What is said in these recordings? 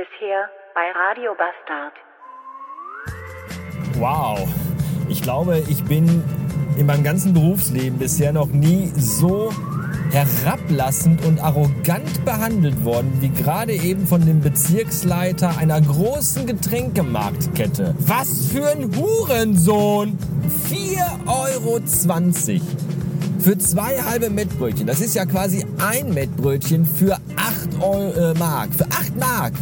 Bisher bei Radio Bastard. Wow. Ich glaube, ich bin in meinem ganzen Berufsleben bisher noch nie so herablassend und arrogant behandelt worden, wie gerade eben von dem Bezirksleiter einer großen Getränkemarktkette. Was für ein Hurensohn! 4,20 Euro für zwei halbe Mettbrötchen. Das ist ja quasi ein Mettbrötchen für 8 Euro, äh, Mark. Für 8 Mark.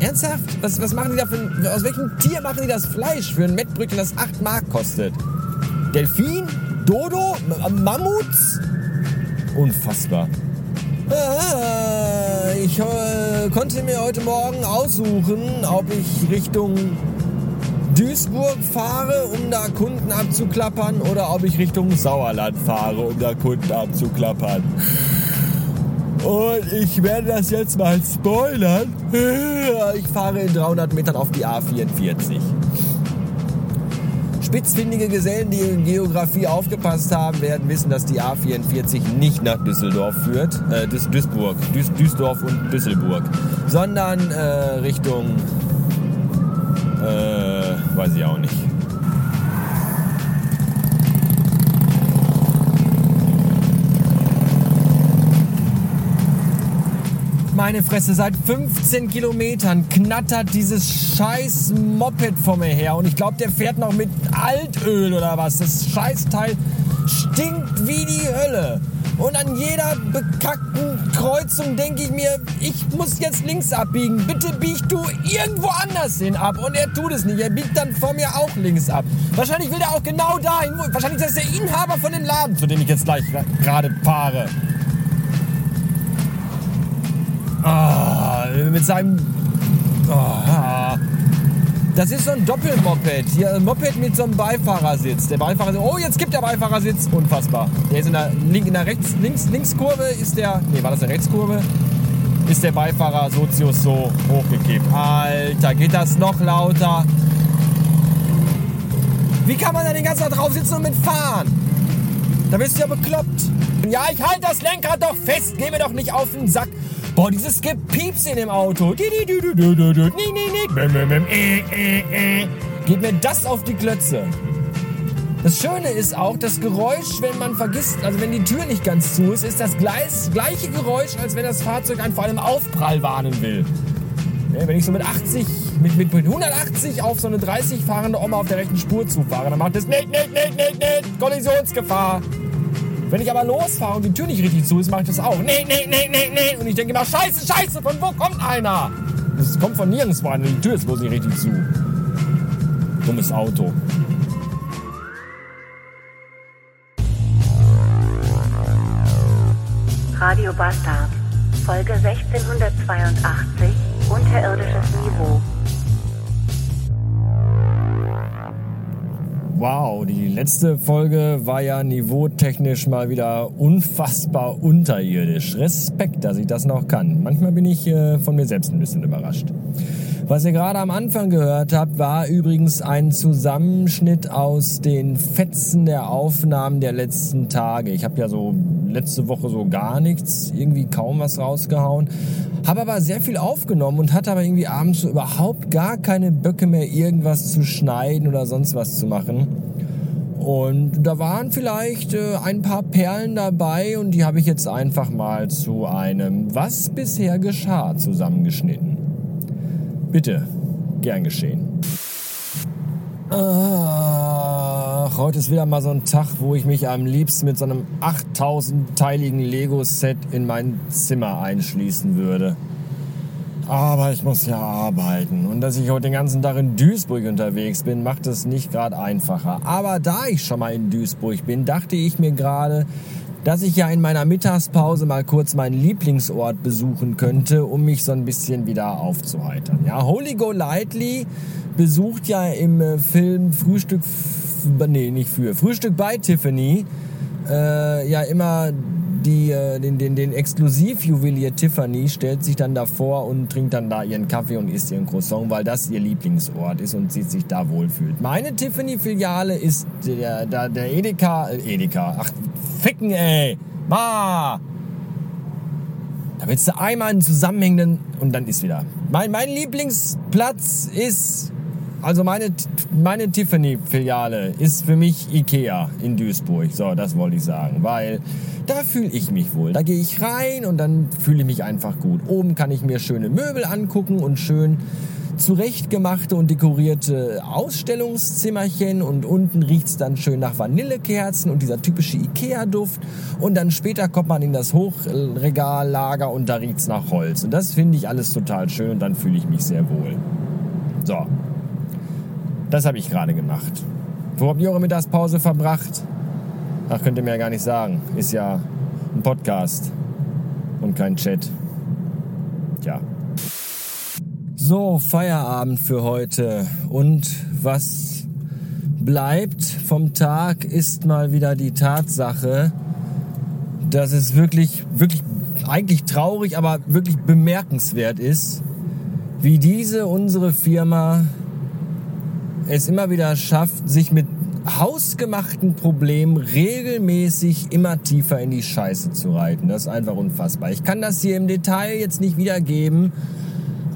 Ernsthaft? Was, was machen die da für, aus welchem Tier machen die das Fleisch für ein Mettbrötchen, das 8 Mark kostet? Delfin? Dodo? M Mammuts? Unfassbar. Ah, ich äh, konnte mir heute Morgen aussuchen, ob ich Richtung Duisburg fahre, um da Kunden abzuklappern, oder ob ich Richtung Sauerland fahre, um da Kunden abzuklappern. Und ich werde das jetzt mal spoilern. Ich fahre in 300 Metern auf die A44. Spitzfindige Gesellen, die in Geografie aufgepasst haben, werden wissen, dass die A44 nicht nach Düsseldorf führt, äh, Duisburg, Duis, Duisdorf und Düsselburg, sondern äh, Richtung, weiß ich auch nicht. meine Fresse, seit 15 Kilometern knattert dieses scheiß Moped vor mir her. Und ich glaube, der fährt noch mit Altöl oder was. Das Scheißteil stinkt wie die Hölle. Und an jeder bekackten Kreuzung denke ich mir, ich muss jetzt links abbiegen. Bitte bieg du irgendwo anders hin ab. Und er tut es nicht. Er biegt dann vor mir auch links ab. Wahrscheinlich will er auch genau dahin. Wahrscheinlich ist das der Inhaber von dem Laden, zu dem ich jetzt gleich gerade fahre. Oh, mit seinem. Oh, das ist so ein Doppelmoped. Hier ein Moped mit so einem Beifahrersitz. Der Beifahrersitz. Oh, jetzt gibt der Beifahrersitz. Unfassbar. Der ist in der, in der rechts, links, Linkskurve ist der. Nee, war das eine Rechtskurve? Ist der Beifahrer Sozius so hochgekippt. Alter, geht das noch lauter? Wie kann man da den ganzen Tag drauf sitzen und mitfahren? Da bist du ja bekloppt. Ja, ich halte das Lenkrad doch fest. Geh mir doch nicht auf den Sack. Boah, dieses Gepieps in dem Auto. Geht mir das auf die Klötze. Das Schöne ist auch, das Geräusch, wenn man vergisst, also wenn die Tür nicht ganz zu ist, ist das gleiche Geräusch, als wenn das Fahrzeug einen vor einem Aufprall warnen will. wenn ich so mit 80, mit, mit, mit 180 auf so eine 30 fahrende Oma auf der rechten Spur zufahre, dann macht das nicht, nicht, nicht, nicht, nicht, Kollisionsgefahr. Wenn ich aber losfahre und die Tür nicht richtig zu ist, mache ich das auch. Nee, nee, nee, nee, nee. Und ich denke immer, scheiße, scheiße, von wo kommt einer? Das kommt von nirgendwo an. Die Tür ist bloß nicht richtig zu. Dummes Auto. Radio Bastard, Folge 1682, unterirdisches Niveau. Wow, die letzte Folge war ja niveautechnisch mal wieder unfassbar unterirdisch. Respekt, dass ich das noch kann. Manchmal bin ich äh, von mir selbst ein bisschen überrascht. Was ihr gerade am Anfang gehört habt, war übrigens ein Zusammenschnitt aus den Fetzen der Aufnahmen der letzten Tage. Ich habe ja so letzte Woche so gar nichts, irgendwie kaum was rausgehauen. Habe aber sehr viel aufgenommen und hatte aber irgendwie abends so überhaupt gar keine Böcke mehr, irgendwas zu schneiden oder sonst was zu machen. Und da waren vielleicht äh, ein paar Perlen dabei und die habe ich jetzt einfach mal zu einem Was bisher geschah zusammengeschnitten. Bitte, gern geschehen. Ach, heute ist wieder mal so ein Tag, wo ich mich am liebsten mit so einem 8000-teiligen Lego-Set in mein Zimmer einschließen würde. Aber ich muss ja arbeiten. Und dass ich heute den ganzen Tag in Duisburg unterwegs bin, macht es nicht gerade einfacher. Aber da ich schon mal in Duisburg bin, dachte ich mir gerade, dass ich ja in meiner Mittagspause mal kurz meinen Lieblingsort besuchen könnte, um mich so ein bisschen wieder aufzuheitern. Ja, Holy Go Lightly besucht ja im äh, Film Frühstück, nee, nicht für, Frühstück bei Tiffany, äh, ja immer die, äh, den, den, den Exklusivjuwelier Tiffany stellt sich dann davor und trinkt dann da ihren Kaffee und isst ihren Croissant, weil das ihr Lieblingsort ist und sie sich da wohlfühlt. Meine Tiffany-Filiale ist der, der, der Edeka, äh, Edeka, ach, ficken ey, ma! Da willst du einmal einen zusammenhängenden und dann ist wieder. Mein, mein Lieblingsplatz ist, also meine, meine Tiffany-Filiale ist für mich Ikea in Duisburg. So, das wollte ich sagen, weil da fühle ich mich wohl. Da gehe ich rein und dann fühle ich mich einfach gut. Oben kann ich mir schöne Möbel angucken und schön zurechtgemachte und dekorierte Ausstellungszimmerchen und unten riecht's dann schön nach Vanillekerzen und dieser typische Ikea-Duft und dann später kommt man in das Hochregallager und da riecht's nach Holz und das finde ich alles total schön und dann fühle ich mich sehr wohl. So, das habe ich gerade gemacht. Wo habt ihr eure Mittagspause verbracht? Ach, könnt ihr mir ja gar nicht sagen. Ist ja ein Podcast und kein Chat. Tja. So, Feierabend für heute. Und was bleibt vom Tag ist mal wieder die Tatsache, dass es wirklich, wirklich eigentlich traurig, aber wirklich bemerkenswert ist, wie diese unsere Firma es immer wieder schafft, sich mit hausgemachten Problemen regelmäßig immer tiefer in die Scheiße zu reiten. Das ist einfach unfassbar. Ich kann das hier im Detail jetzt nicht wiedergeben,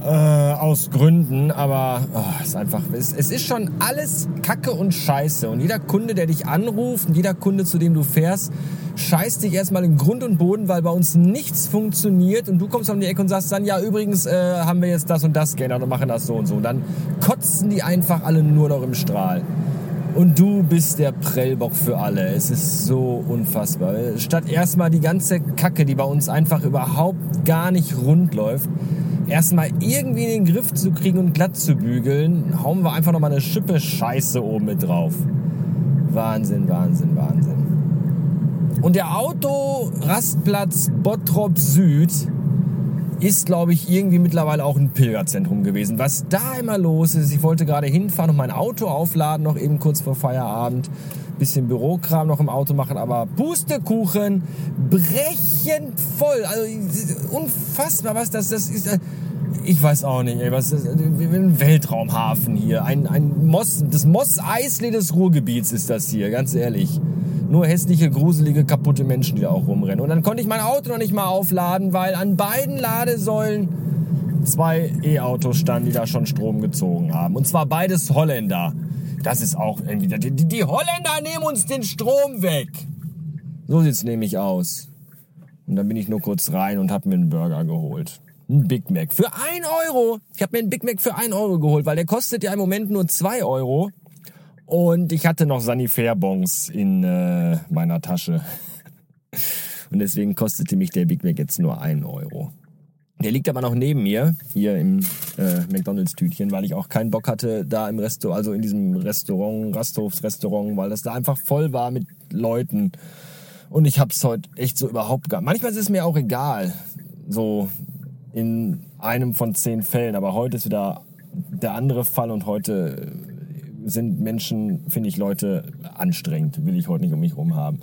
äh, aus Gründen, aber oh, ist einfach, es, es ist schon alles Kacke und Scheiße. Und jeder Kunde, der dich anruft und jeder Kunde, zu dem du fährst, scheißt dich erstmal in Grund und Boden, weil bei uns nichts funktioniert und du kommst um die Ecke und sagst dann, ja, übrigens äh, haben wir jetzt das und das geändert und machen das so und so. Und dann kotzen die einfach alle nur noch im Strahl. Und du bist der Prellbock für alle. Es ist so unfassbar. Statt erstmal die ganze Kacke, die bei uns einfach überhaupt gar nicht rund läuft, erstmal irgendwie in den Griff zu kriegen und glatt zu bügeln, hauen wir einfach nochmal eine Schippe Scheiße oben mit drauf. Wahnsinn, Wahnsinn, Wahnsinn. Und der Autorastplatz Bottrop Süd ist, glaube ich, irgendwie mittlerweile auch ein Pilgerzentrum gewesen. Was da immer los ist, ich wollte gerade hinfahren und mein Auto aufladen, noch eben kurz vor Feierabend. Bisschen Bürokram noch im Auto machen, aber Pustekuchen, brechend voll. Also unfassbar, was das, das ist. Ich weiß auch nicht, ey, was ist ein Weltraumhafen hier. Ein, ein Moss, das Moss-Eisle des Ruhrgebiets ist das hier, ganz ehrlich nur hässliche, gruselige, kaputte Menschen, die da auch rumrennen. Und dann konnte ich mein Auto noch nicht mal aufladen, weil an beiden Ladesäulen zwei E-Autos standen, die da schon Strom gezogen haben. Und zwar beides Holländer. Das ist auch irgendwie, die, die Holländer nehmen uns den Strom weg. So sieht's nämlich aus. Und dann bin ich nur kurz rein und habe mir einen Burger geholt. Ein Big Mac. Für ein Euro. Ich habe mir einen Big Mac für ein Euro geholt, weil der kostet ja im Moment nur zwei Euro. Und ich hatte noch Sanifair-Bons in äh, meiner Tasche. Und deswegen kostete mich der Big Mac jetzt nur einen Euro. Der liegt aber noch neben mir, hier im äh, McDonalds-Tütchen, weil ich auch keinen Bock hatte, da im Restaurant, also in diesem Restaurant, Rasthofs-Restaurant, weil das da einfach voll war mit Leuten. Und ich hab's heute echt so überhaupt gar. Manchmal ist es mir auch egal, so in einem von zehn Fällen, aber heute ist wieder der andere Fall und heute sind Menschen, finde ich, Leute anstrengend, will ich heute nicht um mich rum haben.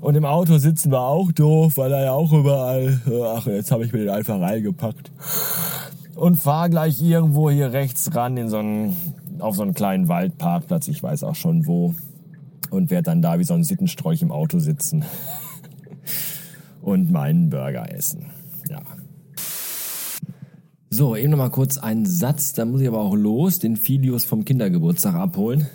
Und im Auto sitzen wir auch doof, weil er ja auch überall, ach, jetzt habe ich mir den einfach reingepackt. Und fahr gleich irgendwo hier rechts ran in so einen, auf so einen kleinen Waldparkplatz, ich weiß auch schon wo. Und werde dann da wie so ein Sittenstrolch im Auto sitzen. und meinen Burger essen. Ja. So, eben noch mal kurz einen Satz, da muss ich aber auch los, den Filius vom Kindergeburtstag abholen,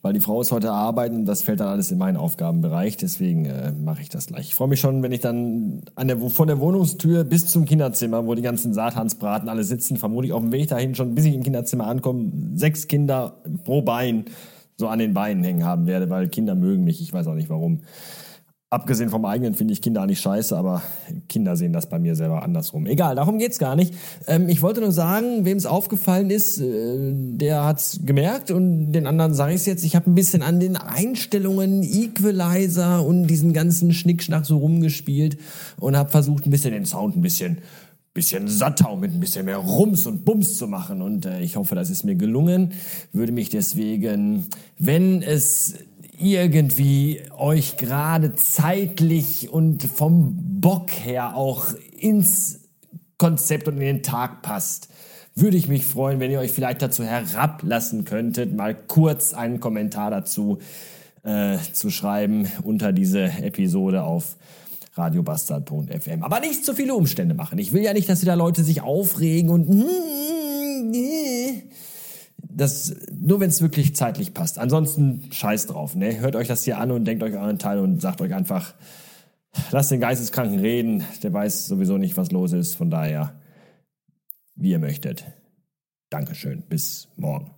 weil die Frau ist heute arbeiten, das fällt dann alles in meinen Aufgabenbereich, deswegen äh, mache ich das gleich. Ich freue mich schon, wenn ich dann an der, von der Wohnungstür bis zum Kinderzimmer, wo die ganzen Satansbraten alle sitzen, vermutlich auf dem Weg dahin schon, bis ich im Kinderzimmer ankomme, sechs Kinder pro Bein so an den Beinen hängen haben werde, weil Kinder mögen mich, ich weiß auch nicht warum. Abgesehen vom eigenen finde ich Kinder nicht scheiße, aber Kinder sehen das bei mir selber andersrum. Egal, darum geht's gar nicht. Ähm, ich wollte nur sagen, wem es aufgefallen ist, äh, der hat's gemerkt und den anderen sage ich jetzt. Ich habe ein bisschen an den Einstellungen, Equalizer und diesen ganzen Schnickschnack so rumgespielt und habe versucht, ein bisschen den Sound ein bisschen bisschen und mit ein bisschen mehr Rums und Bums zu machen. Und äh, ich hoffe, das ist mir gelungen. Würde mich deswegen, wenn es irgendwie euch gerade zeitlich und vom Bock her auch ins Konzept und in den Tag passt, würde ich mich freuen, wenn ihr euch vielleicht dazu herablassen könntet, mal kurz einen Kommentar dazu äh, zu schreiben unter diese Episode auf radiobastard.fm. Aber nicht zu viele Umstände machen. Ich will ja nicht, dass wieder Leute sich aufregen und das nur wenn es wirklich zeitlich passt. Ansonsten scheiß drauf, ne? Hört euch das hier an und denkt euch euren Teil und sagt euch einfach, lasst den Geisteskranken reden, der weiß sowieso nicht, was los ist, von daher, wie ihr möchtet. Dankeschön, bis morgen.